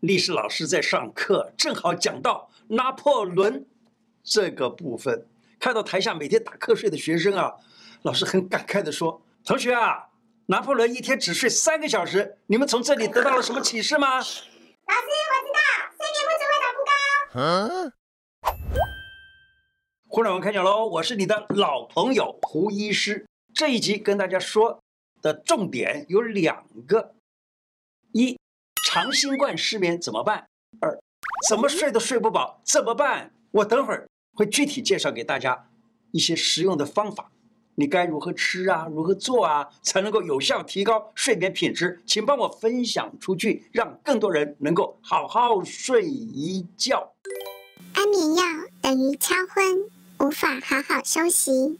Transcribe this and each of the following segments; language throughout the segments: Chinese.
历史老师在上课，正好讲到拿破仑这个部分，看到台下每天打瞌睡的学生啊，老师很感慨地说：“同学啊，拿破仑一天只睡三个小时，你们从这里得到了什么启示吗？”老师，我知道，睡眠不足会长不高。嗯。互联网开讲喽，我是你的老朋友胡医师。这一集跟大家说的重点有两个：一，长新冠失眠怎么办？二，怎么睡都睡不饱怎么办？我等会儿会具体介绍给大家一些实用的方法，你该如何吃啊，如何做啊，才能够有效提高睡眠品质？请帮我分享出去，让更多人能够好好睡一觉。安眠药等于敲昏，无法好好休息。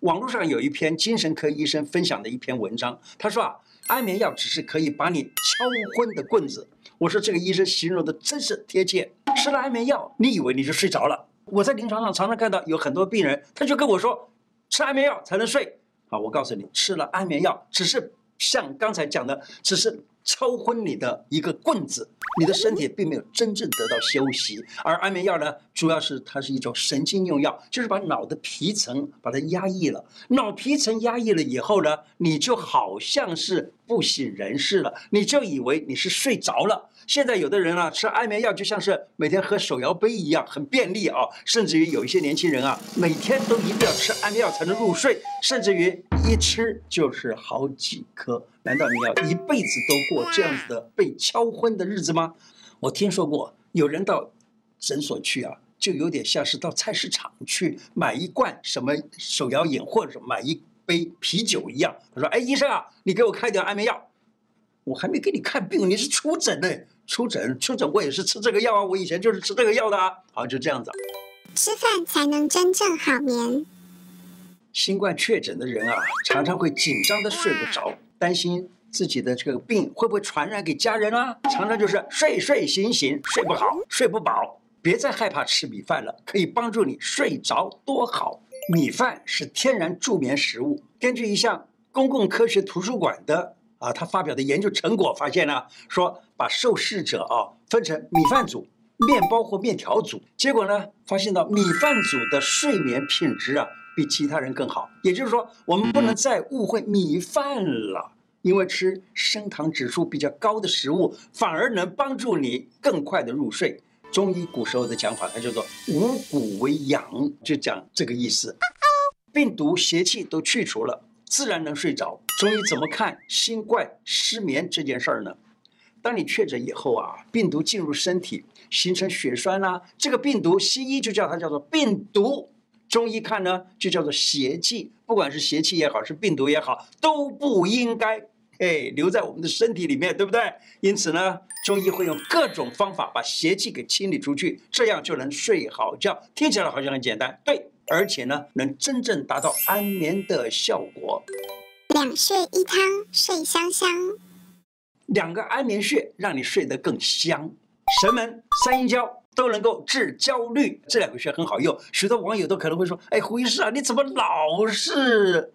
网络上有一篇精神科医生分享的一篇文章，他说啊，安眠药只是可以把你敲昏的棍子。我说这个医生形容的真是贴切。吃了安眠药，你以为你就睡着了？我在临床上常常看到有很多病人，他就跟我说，吃安眠药才能睡。好，我告诉你，吃了安眠药只是像刚才讲的，只是抽昏你的一个棍子。你的身体并没有真正得到休息，而安眠药呢，主要是它是一种神经用药，就是把脑的皮层把它压抑了。脑皮层压抑了以后呢，你就好像是不省人事了，你就以为你是睡着了。现在有的人啊，吃安眠药就像是每天喝手摇杯一样，很便利啊。甚至于有一些年轻人啊，每天都一定要吃安眠药才能入睡，甚至于一吃就是好几颗。难道你要一辈子都过这样子的被敲昏的日子吗？我听说过有人到诊所去啊，就有点像是到菜市场去买一罐什么手摇饮，或者买一杯啤酒一样。他说：“哎，医生啊，你给我开点安眠药。”我还没给你看病，你是出诊呢？出诊出诊，我也是吃这个药啊，我以前就是吃这个药的啊。好，就这样子。吃饭才能真正好眠。新冠确诊的人啊，常常会紧张的睡不着，担心自己的这个病会不会传染给家人啊？常常就是睡睡醒醒，睡不好，睡不饱。别再害怕吃米饭了，可以帮助你睡着，多好。米饭是天然助眠食物。根据一项公共科学图书馆的。啊，他发表的研究成果发现呢，说把受试者啊分成米饭组、面包或面条组，结果呢，发现到米饭组的睡眠品质啊比其他人更好。也就是说，我们不能再误会米饭了，因为吃升糖指数比较高的食物，反而能帮助你更快的入睡。中医古时候的讲法，它叫做五谷为养，就讲这个意思。病毒邪气都去除了。自然能睡着。中医怎么看新冠失眠这件事儿呢？当你确诊以后啊，病毒进入身体，形成血栓啦、这个病毒，西医就叫它叫做病毒，中医看呢就叫做邪气。不管是邪气也好，是病毒也好，都不应该哎留在我们的身体里面，对不对？因此呢，中医会用各种方法把邪气给清理出去，这样就能睡好觉。听起来好像很简单，对。而且呢，能真正达到安眠的效果。两穴一汤，睡香香。两个安眠穴让你睡得更香。神门、三阴交都能够治焦虑，这两个穴很好用。许多网友都可能会说：“哎，胡医师啊，你怎么老是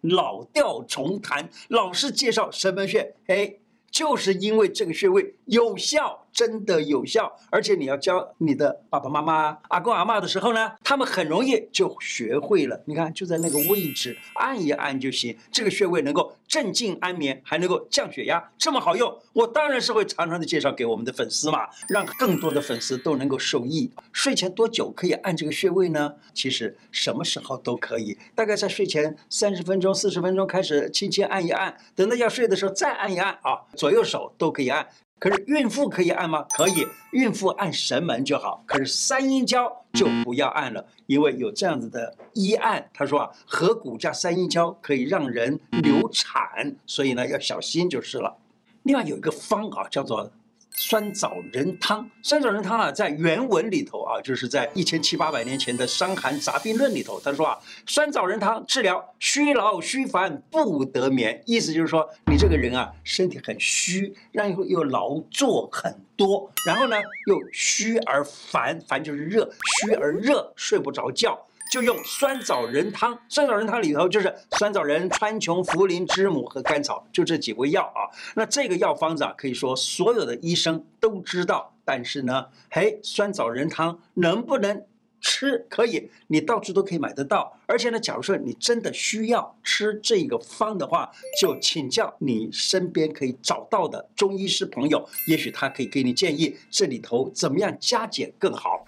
老调重弹，老是介绍神门穴？”哎。就是因为这个穴位有效，真的有效，而且你要教你的爸爸妈妈、阿公阿嬷的时候呢，他们很容易就学会了。你看，就在那个位置按一按就行。这个穴位能够镇静安眠，还能够降血压，这么好用，我当然是会常常的介绍给我们的粉丝嘛，让更多的粉丝都能够受益。睡前多久可以按这个穴位呢？其实什么时候都可以，大概在睡前三十分钟、四十分钟开始轻轻按一按，等到要睡的时候再按一按啊。左右手都可以按，可是孕妇可以按吗？可以，孕妇按神门就好。可是三阴交就不要按了，因为有这样子的医案，他说啊，合谷加三阴交可以让人流产，所以呢要小心就是了。另外有一个方啊，叫做。酸枣仁汤，酸枣仁汤啊，在原文里头啊，就是在一千七八百年前的《伤寒杂病论》里头，他说啊，酸枣仁汤治疗虚劳虚烦不得眠，意思就是说你这个人啊，身体很虚，然后又劳作很多，然后呢又虚而烦，烦就是热，虚而热，睡不着觉。就用酸枣仁汤。酸枣仁汤里头就是酸枣仁、川穹、茯苓、知母和甘草，就这几味药啊。那这个药方子啊，可以说所有的医生都知道。但是呢，嘿，酸枣仁汤能不能吃？可以，你到处都可以买得到。而且呢，假如说你真的需要吃这个方的话，就请教你身边可以找到的中医师朋友，也许他可以给你建议，这里头怎么样加减更好。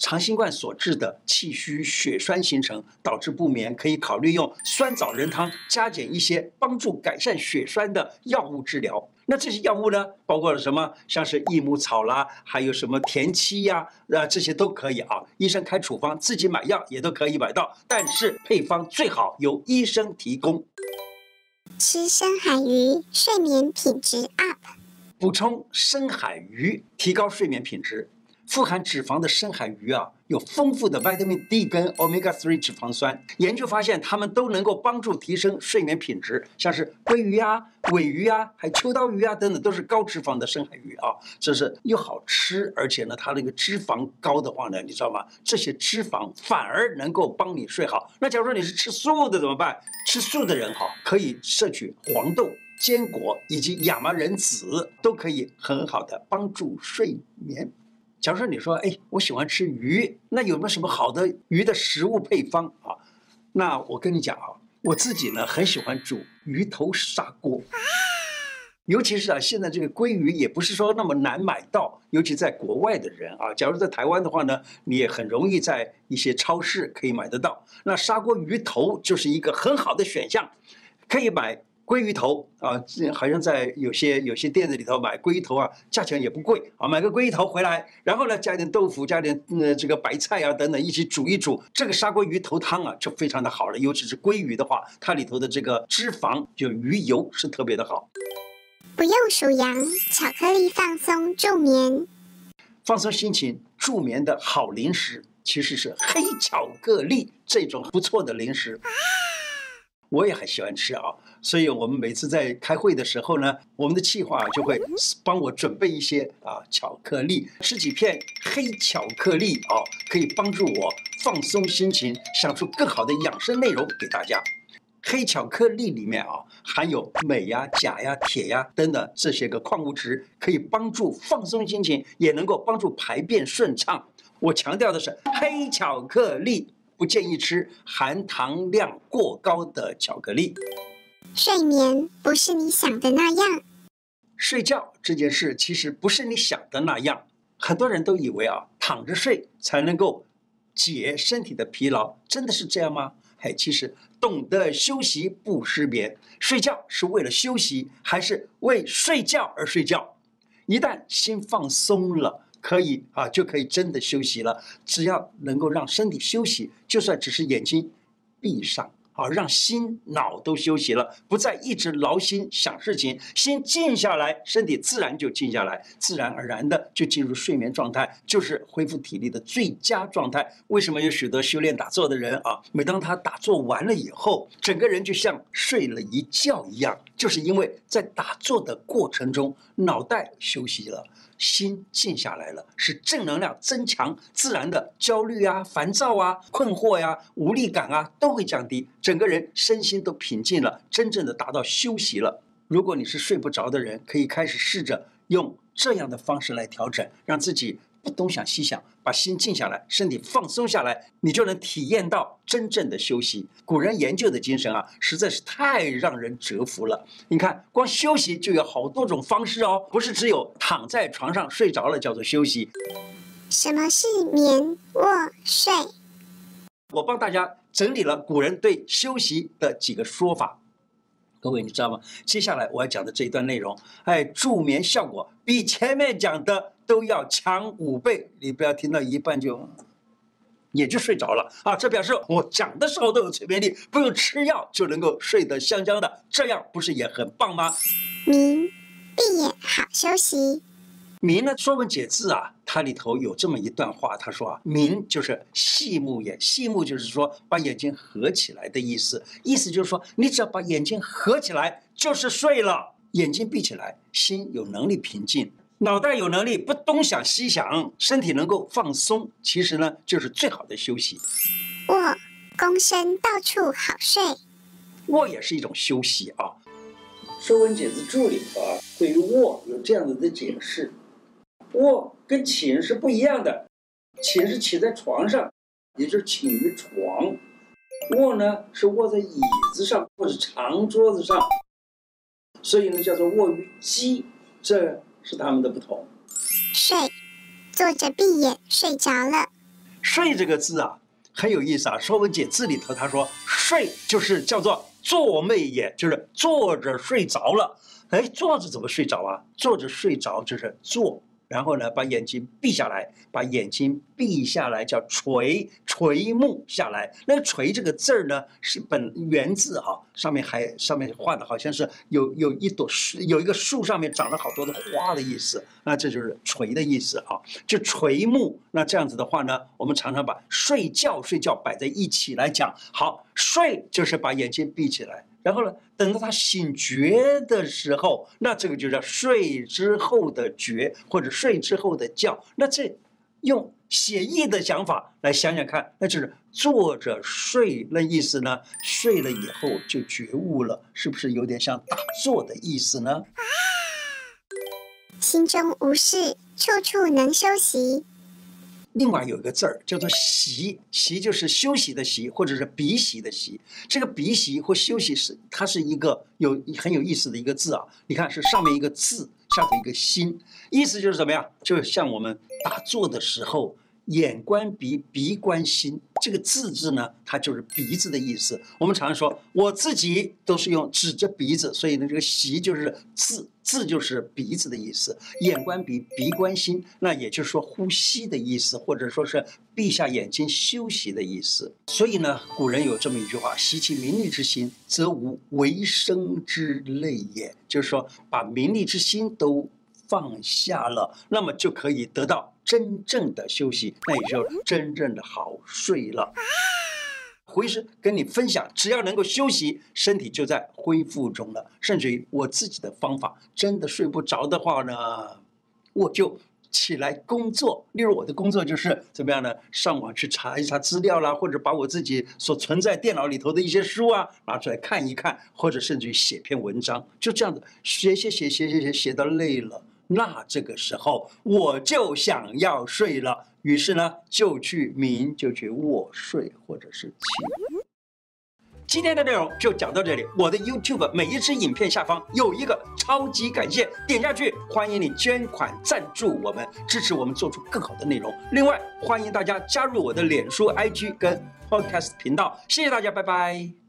长新冠所致的气虚血栓形成，导致不眠，可以考虑用酸枣仁汤加减一些帮助改善血栓的药物治疗。那这些药物呢，包括了什么？像是益母草啦，还有什么田七呀，啊，这些都可以啊。医生开处方，自己买药也都可以买到，但是配方最好由医生提供。吃深海鱼，睡眠品质 up。补充深海鱼，提高睡眠品质。富含脂肪的深海鱼啊，有丰富的 vitamin D 跟 omega 3脂肪酸。研究发现，它们都能够帮助提升睡眠品质。像是鲑鱼啊、尾鱼啊，还秋刀鱼啊等等，都是高脂肪的深海鱼啊。这是又好吃，而且呢，它那个脂肪高的话呢，你知道吗？这些脂肪反而能够帮你睡好。那假如说你是吃素的怎么办？吃素的人哈，可以摄取黄豆、坚果以及亚麻仁籽，都可以很好的帮助睡眠。假如说你说，哎，我喜欢吃鱼，那有没有什么好的鱼的食物配方啊？那我跟你讲啊，我自己呢很喜欢煮鱼头砂锅，尤其是啊，现在这个鲑鱼也不是说那么难买到，尤其在国外的人啊，假如在台湾的话呢，你也很容易在一些超市可以买得到。那砂锅鱼头就是一个很好的选项，可以买。鲑鱼头啊，好像在有些有些店子里头买鲑鱼头啊，价钱也不贵啊。买个鲑鱼头回来，然后呢，加点豆腐，加点呃这个白菜啊等等，一起煮一煮，这个砂锅鱼头汤啊就非常的好了。尤其是鲑鱼的话，它里头的这个脂肪就鱼油是特别的好。不用数羊，巧克力放松助眠，放松心情助眠的好零食其实是黑巧克力这种不错的零食。我也很喜欢吃啊，所以我们每次在开会的时候呢，我们的企划就会帮我准备一些啊巧克力，吃几片黑巧克力啊，可以帮助我放松心情，想出更好的养生内容给大家。黑巧克力里面啊含有镁呀、钾呀、铁呀等等这些个矿物质，可以帮助放松心情，也能够帮助排便顺畅。我强调的是黑巧克力。不建议吃含糖量过高的巧克力。睡眠不是你想的那样。睡觉这件事其实不是你想的那样。很多人都以为啊，躺着睡才能够解身体的疲劳，真的是这样吗？嘿，其实懂得休息不失眠。睡觉是为了休息，还是为睡觉而睡觉？一旦心放松了。可以啊，就可以真的休息了。只要能够让身体休息，就算只是眼睛闭上，啊，让心脑都休息了，不再一直劳心想事情，心静下来，身体自然就静下来，自然而然的就进入睡眠状态，就是恢复体力的最佳状态。为什么有许多修炼打坐的人啊，每当他打坐完了以后，整个人就像睡了一觉一样，就是因为在打坐的过程中，脑袋休息了。心静下来了，使正能量增强，自然的焦虑啊、烦躁啊、困惑呀、无力感啊都会降低，整个人身心都平静了，真正的达到休息了。如果你是睡不着的人，可以开始试着用这样的方式来调整，让自己。不东想西想，把心静下来，身体放松下来，你就能体验到真正的休息。古人研究的精神啊，实在是太让人折服了。你看，光休息就有好多种方式哦，不是只有躺在床上睡着了叫做休息。什么是眠卧睡？我帮大家整理了古人对休息的几个说法。各位，你知道吗？接下来我要讲的这一段内容，哎，助眠效果比前面讲的。都要强五倍，你不要听到一半就也就睡着了啊！这表示我讲的时候都有催眠力，不用吃药就能够睡得香香的，这样不是也很棒吗？明，闭眼好休息。明呢，《说文解字》啊，它里头有这么一段话，他说啊，明就是细目眼，细目就是说把眼睛合起来的意思，意思就是说你只要把眼睛合起来就是睡了，眼睛闭起来，心有能力平静。脑袋有能力，不东想西想，身体能够放松，其实呢就是最好的休息。卧，躬身到处好睡。卧也是一种休息啊。《说文解字注》里头啊，对于卧有这样子的解释：卧跟寝是不一样的，寝是起在床上，也就是寝于床；卧呢是卧在椅子上或者长桌子上，所以呢叫做卧于机。这是他们的不同。睡，坐着闭眼睡着了。睡这个字啊，很有意思啊。《说文解字》里头他说，睡就是叫做坐寐也，就是坐着睡着了。哎，坐着怎么睡着啊？坐着睡着就是坐。然后呢，把眼睛闭下来，把眼睛闭下来叫垂，垂目下来。那个“垂”这个字儿呢，是本原字哈，上面还上面画的好像是有有一朵树，有一个树上面长了好多的花的意思。那这就是“垂”的意思啊，就垂目。那这样子的话呢，我们常常把睡觉睡觉摆在一起来讲。好，睡就是把眼睛闭起来。然后呢，等到他醒觉的时候，那这个就叫睡之后的觉，或者睡之后的觉。那这用写意的想法来想想看，那就是坐着睡，那意思呢？睡了以后就觉悟了，是不是有点像打坐的意思呢？心中无事，处处能休息。另外有一个字儿叫做“习”，“习就是休息的习，或者是鼻息的习。这个鼻息或休息是它是一个有很有意思的一个字啊。你看是上面一个字，下头一个心，意思就是什么呀？就像我们打坐的时候。眼观鼻，鼻观心，这个字字呢，它就是鼻子的意思。我们常说，我自己都是用指着鼻子，所以呢，这个息就是字，字就是鼻子的意思。眼观鼻，鼻观心，那也就是说呼吸的意思，或者说是闭下眼睛休息的意思。所以呢，古人有这么一句话：“息其名利之心，则无为生之累也。”就是说，把名利之心都放下了，那么就可以得到。真正的休息，那也就真正的好睡了。胡医师跟你分享，只要能够休息，身体就在恢复中了。甚至于我自己的方法，真的睡不着的话呢，我就起来工作。例如我的工作就是怎么样呢？上网去查一查资料啦，或者把我自己所存在电脑里头的一些书啊拿出来看一看，或者甚至于写篇文章，就这样子写写写写写写写到累了。那这个时候我就想要睡了，于是呢就去明，就去卧睡或者是起。今天的内容就讲到这里。我的 YouTube 每一支影片下方有一个超级感谢，点下去，欢迎你捐款赞助我们，支持我们做出更好的内容。另外欢迎大家加入我的脸书、IG 跟 Podcast 频道。谢谢大家，拜拜。